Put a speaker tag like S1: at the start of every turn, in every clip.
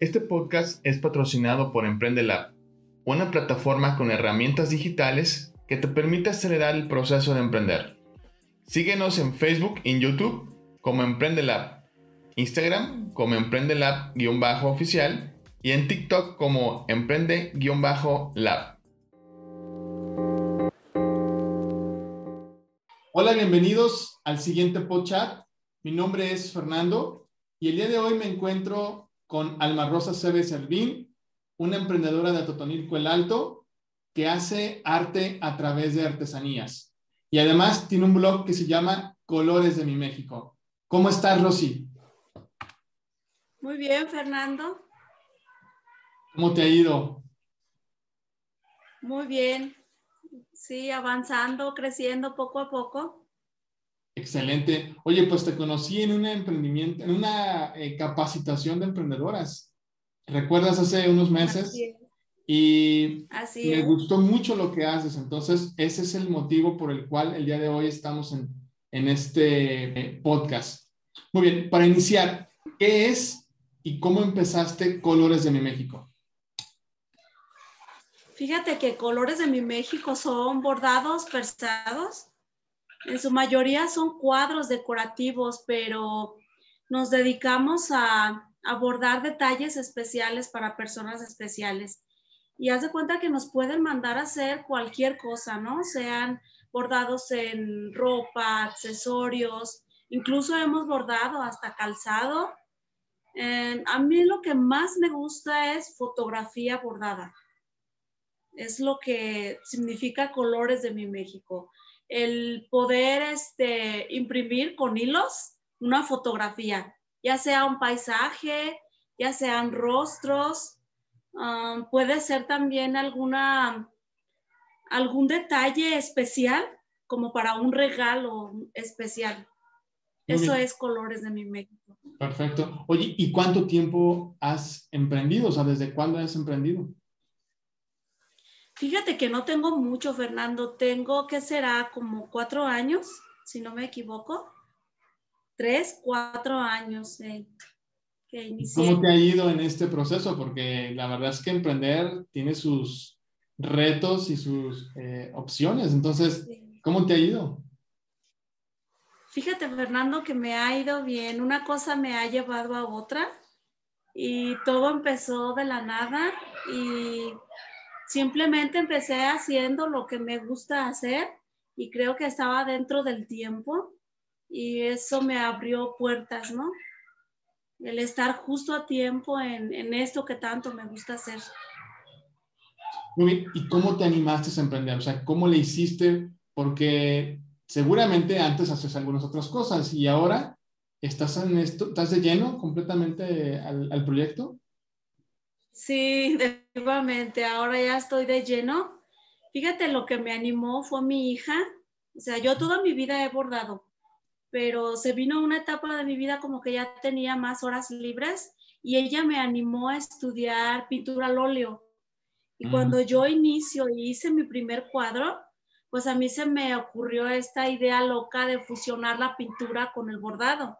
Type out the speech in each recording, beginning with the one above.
S1: Este podcast es patrocinado por Emprende Lab, una plataforma con herramientas digitales que te permite acelerar el proceso de emprender. Síguenos en Facebook y en YouTube como Emprende Lab, Instagram como Emprende Lab-oficial y en TikTok como Emprende-Lab. Hola, bienvenidos al siguiente podcast. Mi nombre es Fernando y el día de hoy me encuentro con Alma Rosa Cebes Servín, una emprendedora de Totonilco el Alto que hace arte a través de artesanías. Y además tiene un blog que se llama Colores de mi México. ¿Cómo estás, Rosy?
S2: Muy bien, Fernando.
S1: ¿Cómo te ha ido?
S2: Muy bien. Sí, avanzando, creciendo poco a poco.
S1: Excelente. Oye, pues te conocí en un emprendimiento, en una eh, capacitación de emprendedoras. ¿Recuerdas hace unos meses? Y me gustó mucho lo que haces. Entonces, ese es el motivo por el cual el día de hoy estamos en, en este eh, podcast. Muy bien, para iniciar, ¿qué es y cómo empezaste Colores de mi México?
S2: Fíjate que Colores de mi México son bordados versados en su mayoría son cuadros decorativos, pero nos dedicamos a abordar detalles especiales para personas especiales. Y haz de cuenta que nos pueden mandar a hacer cualquier cosa, ¿no? Sean bordados en ropa, accesorios, incluso hemos bordado hasta calzado. a mí lo que más me gusta es fotografía bordada. Es lo que significa colores de mi México el poder este, imprimir con hilos una fotografía, ya sea un paisaje, ya sean rostros, um, puede ser también alguna, algún detalle especial como para un regalo especial. Eso es Colores de mi México.
S1: Perfecto. Oye, ¿y cuánto tiempo has emprendido? O sea, ¿desde cuándo has emprendido?
S2: Fíjate que no tengo mucho, Fernando. Tengo, ¿qué será? Como cuatro años, si no me equivoco. Tres, cuatro años eh, que inicié.
S1: ¿Cómo te ha ido en este proceso? Porque la verdad es que emprender tiene sus retos y sus eh, opciones. Entonces, ¿cómo te ha ido?
S2: Fíjate, Fernando, que me ha ido bien. Una cosa me ha llevado a otra y todo empezó de la nada y Simplemente empecé haciendo lo que me gusta hacer y creo que estaba dentro del tiempo y eso me abrió puertas, ¿no? El estar justo a tiempo en, en esto que tanto me gusta hacer.
S1: Muy bien, ¿y cómo te animaste a emprender? O sea, ¿cómo le hiciste? Porque seguramente antes hacías algunas otras cosas y ahora estás en esto, estás de lleno completamente al, al proyecto.
S2: Sí, definitivamente. Ahora ya estoy de lleno. Fíjate, lo que me animó fue mi hija. O sea, yo toda mi vida he bordado, pero se vino una etapa de mi vida como que ya tenía más horas libres y ella me animó a estudiar pintura al óleo. Y cuando yo inicio y hice mi primer cuadro, pues a mí se me ocurrió esta idea loca de fusionar la pintura con el bordado.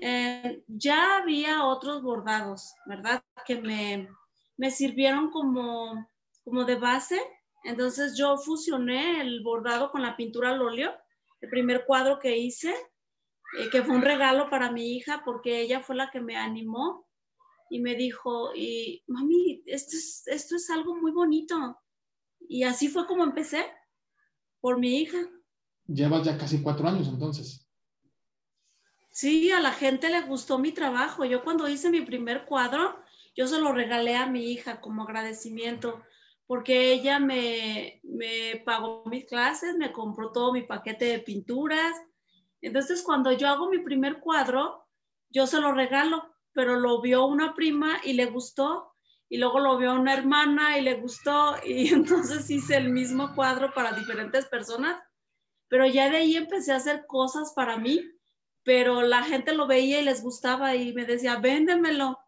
S2: Eh, ya había otros bordados, ¿verdad? Que me, me sirvieron como, como de base. Entonces yo fusioné el bordado con la pintura al óleo, el primer cuadro que hice, eh, que fue un regalo para mi hija porque ella fue la que me animó y me dijo, y, mami, esto es, esto es algo muy bonito. Y así fue como empecé, por mi hija.
S1: Llevas ya casi cuatro años entonces.
S2: Sí, a la gente le gustó mi trabajo. Yo cuando hice mi primer cuadro, yo se lo regalé a mi hija como agradecimiento, porque ella me, me pagó mis clases, me compró todo mi paquete de pinturas. Entonces, cuando yo hago mi primer cuadro, yo se lo regalo, pero lo vio una prima y le gustó, y luego lo vio una hermana y le gustó, y entonces hice el mismo cuadro para diferentes personas, pero ya de ahí empecé a hacer cosas para mí pero la gente lo veía y les gustaba y me decía, véndemelo.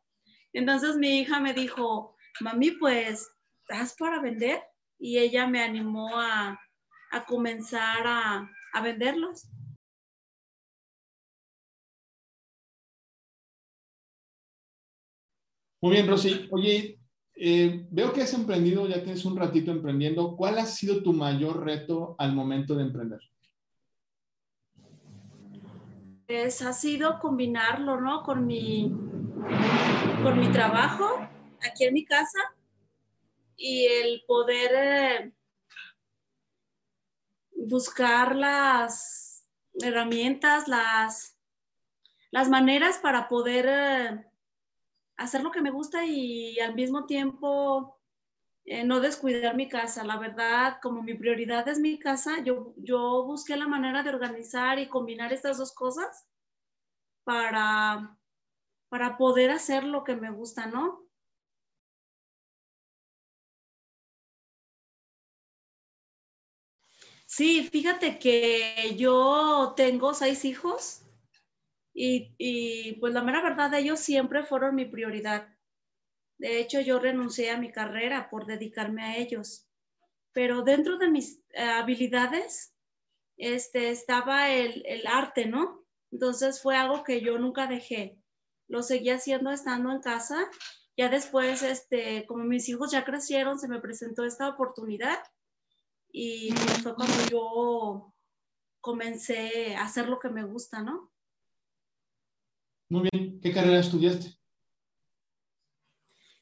S2: Entonces mi hija me dijo, mami, pues, ¿estás para vender? Y ella me animó a, comenzar a, a venderlos.
S1: Muy bien, Rosy. Oye, eh, veo que has emprendido, ya tienes un ratito emprendiendo. ¿Cuál ha sido tu mayor reto al momento de emprender?
S2: Pues ha sido combinarlo, ¿no? Con mi, con mi trabajo aquí en mi casa y el poder eh, buscar las herramientas, las, las maneras para poder eh, hacer lo que me gusta y al mismo tiempo eh, no descuidar mi casa. La verdad, como mi prioridad es mi casa, yo, yo busqué la manera de organizar y combinar estas dos cosas para, para poder hacer lo que me gusta, ¿no? Sí, fíjate que yo tengo seis hijos y, y, pues la mera verdad ellos siempre fueron mi prioridad. De hecho, yo renuncié a mi carrera por dedicarme a ellos. Pero dentro de mis eh, habilidades este, estaba el, el arte, ¿no? Entonces fue algo que yo nunca dejé. Lo seguí haciendo estando en casa. Ya después, este, como mis hijos ya crecieron, se me presentó esta oportunidad y fue cuando yo comencé a hacer lo que me gusta, ¿no?
S1: Muy bien. ¿Qué carrera estudiaste?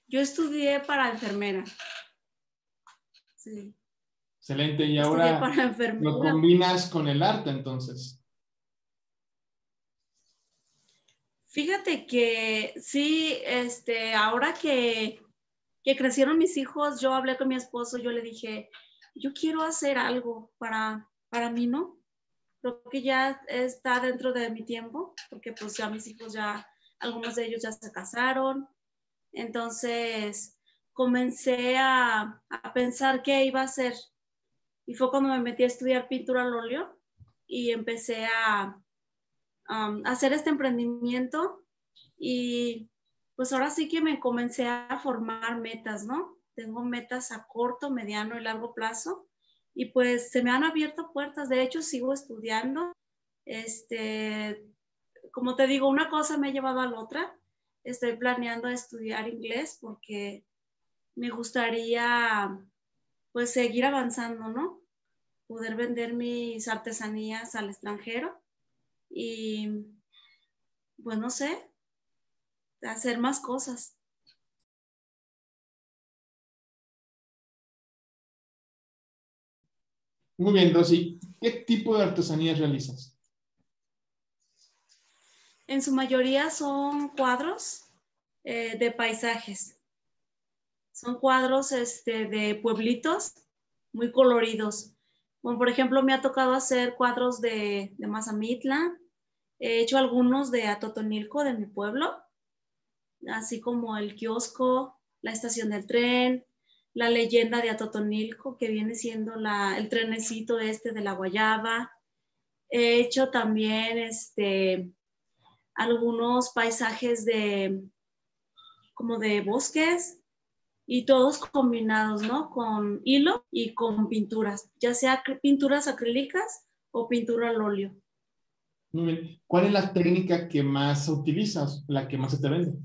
S2: Yo estudié para enfermera.
S1: Sí. Excelente. Y ahora lo combinas con el arte, entonces.
S2: Fíjate que sí, este, ahora que, que crecieron mis hijos, yo hablé con mi esposo, yo le dije, yo quiero hacer algo para, para mí, ¿no? Creo que ya está dentro de mi tiempo, porque pues ya mis hijos ya, algunos de ellos ya se casaron. Entonces comencé a, a pensar qué iba a hacer. Y fue cuando me metí a estudiar pintura al óleo y empecé a, um, hacer este emprendimiento. Y pues ahora sí que me comencé a formar metas, ¿no? tengo metas a corto, mediano y largo plazo y pues se me han abierto puertas. De hecho, sigo estudiando. Este, como te digo, una cosa me ha llevado a la otra. Estoy planeando estudiar inglés porque me gustaría pues seguir avanzando, ¿no? Poder vender mis artesanías al extranjero y pues no sé, hacer más cosas.
S1: Muy bien, Rosy. ¿Qué tipo de artesanías realizas?
S2: En su mayoría son cuadros eh, de paisajes. Son cuadros este, de pueblitos muy coloridos. Por ejemplo, me ha tocado hacer cuadros de, de Mazamitla. He hecho algunos de Atotonilco, de mi pueblo, así como el kiosco, la estación del tren, la leyenda de Atotonilco, que viene siendo el trenecito este de la Guayaba. He hecho también este, algunos paisajes de, como de bosques y todos combinados, ¿no? Con hilo y con pinturas, ya sea pinturas acrílicas o pintura al óleo.
S1: Muy bien. ¿Cuál es la técnica que más utilizas, la que más se te vende?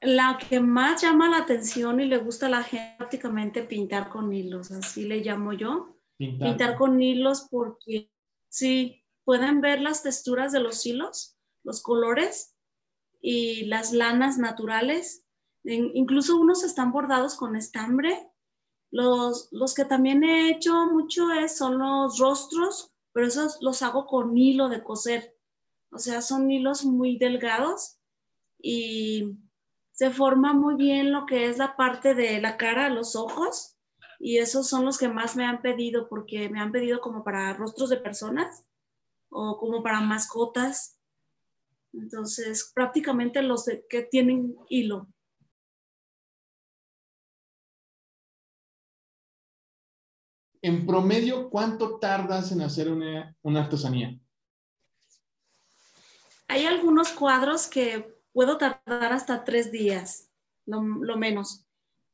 S2: la que más llama la atención y le gusta a la gente prácticamente pintar con hilos, así le llamo yo. Pintar. con hilos porque sí, pueden ver las texturas de los hilos, los colores y las lanas naturales. incluso unos están bordados con estambre. Los, los que también he hecho mucho es, son los rostros, pero esos los hago con hilo de coser. O sea, son hilos muy delgados y se forma muy bien lo que es la parte de la cara, los ojos, y esos son los que más me han pedido, porque me han pedido como para rostros de personas o como para mascotas. Entonces, prácticamente los que tienen hilo.
S1: En promedio, ¿cuánto tardas en hacer una, una artesanía?
S2: Hay algunos cuadros que puedo tardar hasta tres días, lo, menos.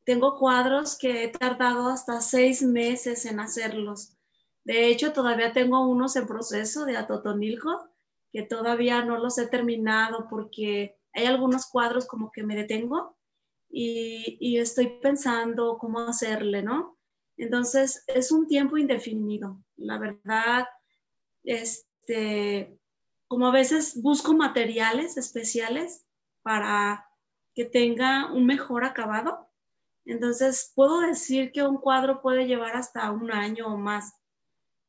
S2: Tengo cuadros que he tardado hasta seis meses en hacerlos. De hecho, todavía tengo unos en proceso de Atotonilco que todavía no los he terminado porque hay algunos cuadros como que me detengo y, estoy pensando cómo hacerle, ¿no? Entonces, es un tiempo indefinido. La verdad, este, como a veces busco materiales especiales para que tenga un mejor acabado. Entonces, puedo decir que un cuadro puede llevar hasta un año o más,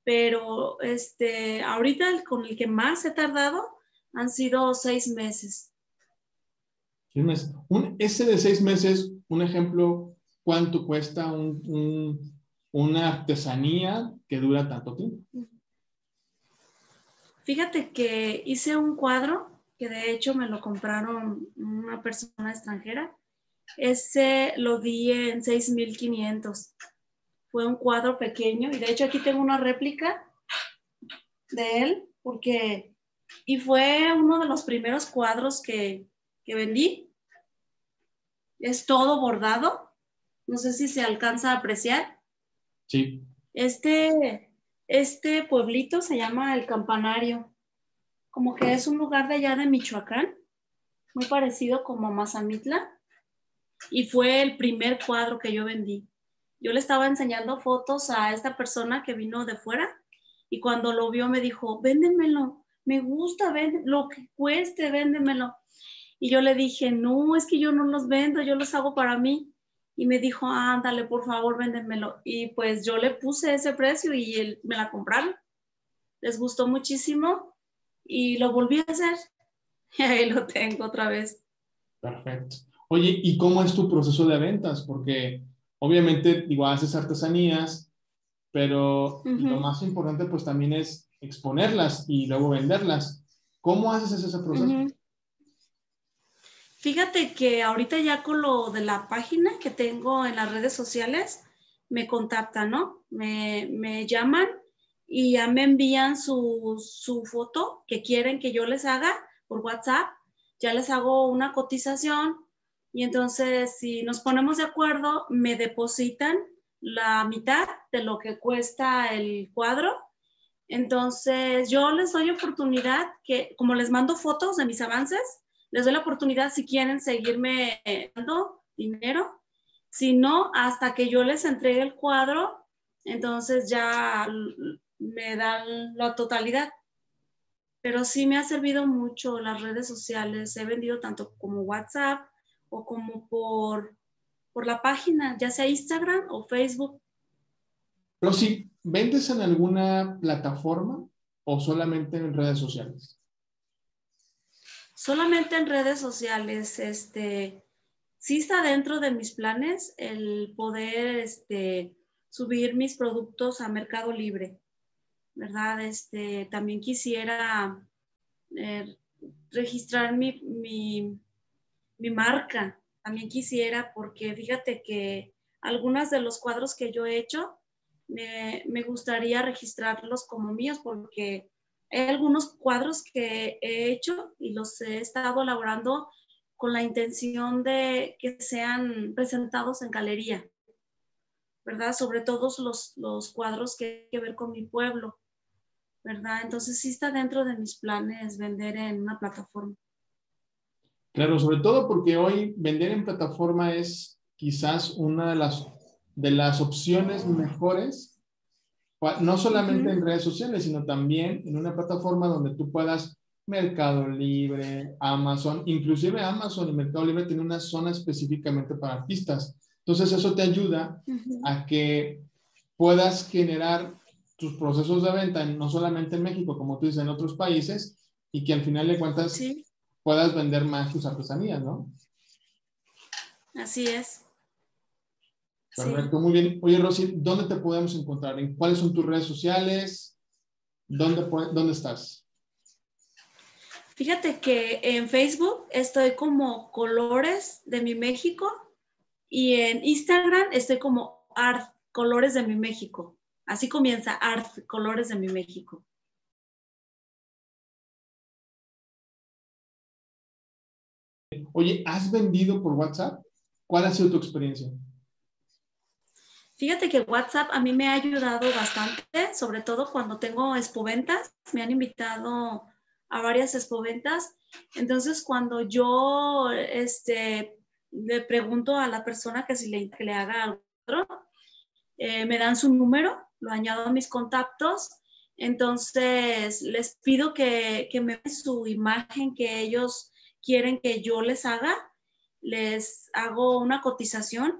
S2: pero este, ahorita con el que más he tardado han sido seis meses.
S1: Un, ese de seis meses, un ejemplo, ¿cuánto cuesta una artesanía que dura tanto tiempo?
S2: Fíjate que hice un cuadro que de hecho me lo compraron una persona extranjera. Ese lo di en 6.500. Fue un cuadro pequeño y de hecho aquí tengo una réplica de él porque, y fue uno de los primeros cuadros que, que vendí. Es todo bordado. No sé si se alcanza a apreciar.
S1: Sí.
S2: Este, este pueblito se llama El Campanario como que es un lugar de allá de Michoacán, muy parecido como Mazamitla, y fue el primer cuadro que yo vendí. Yo le estaba enseñando fotos a esta persona que vino de fuera y cuando lo vio me dijo, véndemelo, me gusta, vende, lo que cueste, véndemelo. Y yo le dije, no, es que yo no los vendo, yo los hago para mí. Y me dijo, ándale, por favor, véndemelo. Y pues yo le puse ese precio y él, me la compraron. Les gustó muchísimo y lo volví a hacer. Y ahí lo tengo otra vez.
S1: Perfecto. Oye, ¿y cómo es tu proceso de ventas? Porque obviamente, digo, haces artesanías, pero lo más importante pues también es exponerlas y luego venderlas. ¿Cómo haces ese proceso?
S2: Fíjate que ahorita ya con lo de la página que tengo en las redes sociales, me contactan, ¿no? Me, me llaman y ya me envían su, foto que quieren que yo les haga por WhatsApp, ya les hago una cotización y entonces si nos ponemos de acuerdo, me depositan la mitad de lo que cuesta el cuadro. Entonces yo les doy oportunidad que, como les mando fotos de mis avances, les doy la oportunidad si quieren seguirme dando dinero. Si no, hasta que yo les entregue el cuadro, entonces ya me dan la totalidad. Pero sí me ha servido mucho las redes sociales. He vendido tanto como WhatsApp o como por, por la página, ya sea Instagram o Facebook.
S1: Pero sí, ¿vendes en alguna plataforma o solamente en redes sociales?
S2: Solamente en redes sociales. Este, sí está dentro de mis planes el poder este, subir mis productos a Mercado Libre. ¿verdad? Este, también quisiera eh, registrar mi, mi, marca, también quisiera, porque fíjate que algunos de los cuadros que yo he hecho, me, me gustaría registrarlos como míos, porque hay algunos cuadros que he hecho y los he estado elaborando con la intención de que sean presentados en galería, ¿verdad? Sobre todo los, los cuadros que hay que ver con mi pueblo. ¿verdad? Entonces sí está dentro de mis planes vender en una plataforma.
S1: Claro, sobre todo porque hoy vender en plataforma es quizás una de las, de las opciones mejores, no solamente en redes sociales, sino también en una plataforma donde tú puedas Mercado Libre, Amazon, inclusive Amazon y Mercado Libre tienen una zona específicamente para artistas. Entonces eso te ayuda a que puedas generar tus procesos de venta, no solamente en México, como tú dices, en otros países, y que al final de cuentas puedas vender más tus artesanías, ¿no?
S2: Así es.
S1: Perfecto, muy bien. Oye, Rosy, ¿dónde te podemos encontrar? ¿En cuáles son tus redes sociales? ¿Dónde, dónde estás?
S2: Fíjate que en Facebook estoy como Colores de mi México y en Instagram estoy como Art Colores de mi México. Así comienza Art, Colores de mi México.
S1: Oye, ¿has vendido por WhatsApp? ¿Cuál ha sido tu experiencia?
S2: Fíjate que WhatsApp a mí me ha ayudado bastante, sobre todo cuando tengo expoventas. Me han invitado a varias expoventas. Entonces, cuando yo este, le pregunto a la persona que si le, que le haga otro, eh, me dan su número, lo añado a mis contactos. Entonces, les pido que, que me den su imagen que ellos quieren que yo les haga. Les hago una cotización.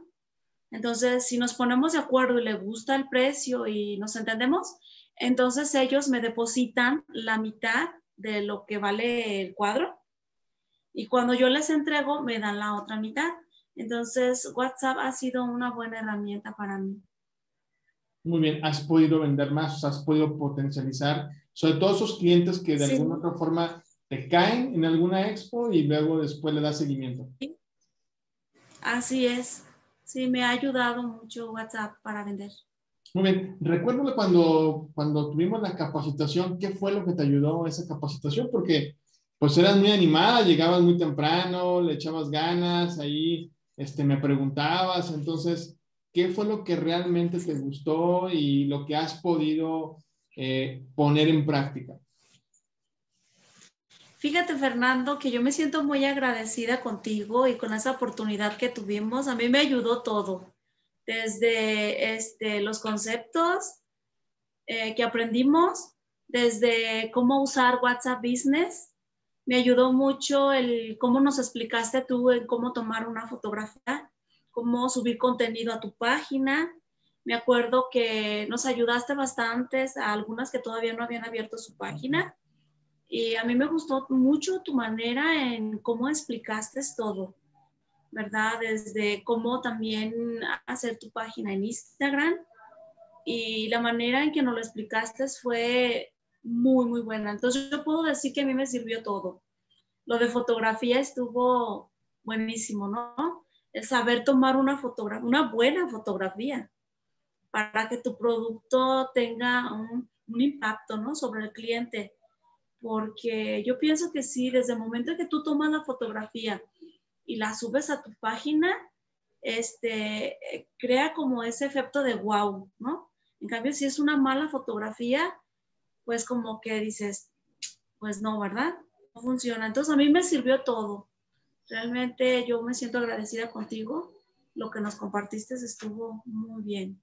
S2: Entonces, si nos ponemos de acuerdo y le gusta el precio y nos entendemos, entonces ellos me depositan la mitad de lo que vale el cuadro y cuando yo les entrego me dan la otra mitad. Entonces WhatsApp ha sido una buena herramienta para mí.
S1: Muy bien, has podido vender más, has podido potencializar, sobre todo esos clientes que de alguna otra forma te caen en alguna expo y luego después le das seguimiento.
S2: Así es, sí, me ha ayudado mucho WhatsApp para vender.
S1: Muy bien. Recuérdame cuando, cuando tuvimos la capacitación, ¿qué fue lo que te ayudó esa capacitación? Porque pues eras muy animada, llegabas muy temprano, le echabas ganas, ahí este, me preguntabas. Entonces, ¿qué fue lo que realmente te gustó y lo que has podido eh, poner en práctica?
S2: Fíjate, Fernando, que yo me siento muy agradecida contigo y con esa oportunidad que tuvimos. A mí me ayudó todo desde este, los conceptos eh, que aprendimos, desde cómo usar WhatsApp Business. Me ayudó mucho el cómo nos explicaste tú en cómo tomar una fotografía, cómo subir contenido a tu página. Me acuerdo que nos ayudaste bastante a algunas que todavía no habían abierto su página. Y a mí me gustó mucho tu manera en cómo explicaste todo. ¿verdad? Desde cómo también hacer tu página en Instagram. Y la manera en que nos lo explicaste fue muy, muy buena. Entonces yo puedo decir que a mí me sirvió todo. Lo de fotografía estuvo buenísimo, ¿no? El saber tomar una una buena fotografía para que tu producto tenga un, un impacto, ¿no? Sobre el cliente. Porque yo pienso que sí, desde el momento que tú tomas la fotografía y la subes a tu página, este, crea como ese efecto de wow, ¿no? En cambio, si es una mala fotografía, pues como que dices, pues no, ¿verdad? No funciona. Entonces a mí me sirvió todo. Realmente yo me siento agradecida contigo. Lo que nos compartiste estuvo muy bien.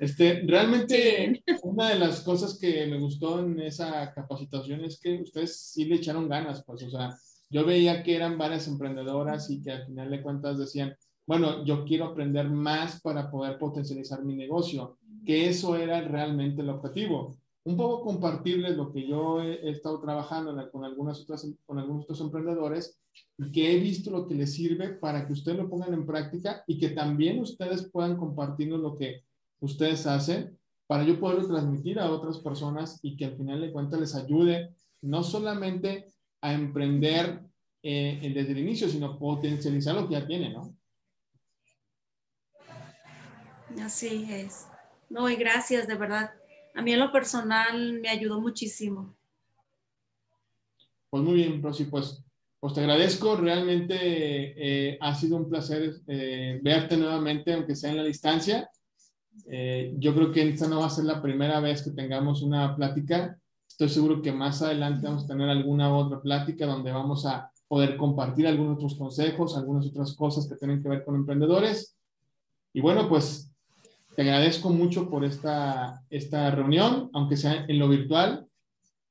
S1: Este, realmente una de las cosas que me gustó en esa capacitación es que ustedes sí le echaron ganas, pues, o sea, yo veía que eran varias emprendedoras y que al final de cuentas decían, bueno, yo quiero aprender más para poder potencializar mi negocio, que eso era realmente el objetivo. Un poco compartirles lo que yo he, estado trabajando con, algunas otras, con algunos otros emprendedores que he visto lo que les sirve para que ustedes lo pongan en práctica y que también ustedes puedan compartirnos lo que ustedes hacen para yo poderlo transmitir a otras personas y que al final de cuentas les ayude no solamente a emprender eh, desde el inicio, sino potencializar lo que ya tiene, ¿no?
S2: Así es. No, y gracias, de verdad. A mí en lo personal me ayudó muchísimo.
S1: Pues muy bien, Rosy, pues, pues te agradezco. Realmente eh, ha sido un placer eh, verte nuevamente, aunque sea en la distancia. Yo creo que esta no va a ser la primera vez que tengamos una plática. Estoy seguro que más adelante vamos a tener alguna otra plática donde vamos a poder compartir algunos otros consejos, algunas otras cosas que tienen que ver con emprendedores. Y bueno, pues te agradezco mucho por esta, esta reunión, aunque sea en lo virtual,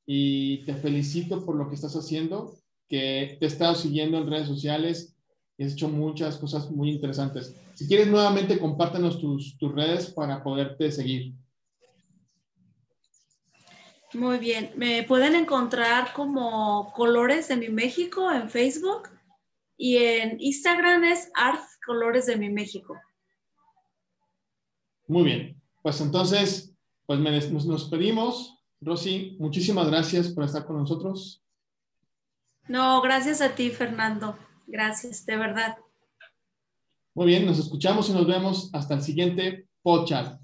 S1: y te felicito por lo que estás haciendo, que te he estado siguiendo en redes sociales has hecho muchas cosas muy interesantes. Si quieres nuevamente, compártenos tus, tus redes para poderte seguir.
S2: Muy bien, me pueden encontrar como Colores de mi México en Facebook y en Instagram es Art Colores de mi México.
S1: Muy bien, pues entonces, pues nos, nos pedimos. Rosy, muchísimas gracias por estar con nosotros.
S2: No, gracias a ti, Fernando. Gracias, de verdad.
S1: Muy bien, nos escuchamos y nos vemos hasta el siguiente podcast.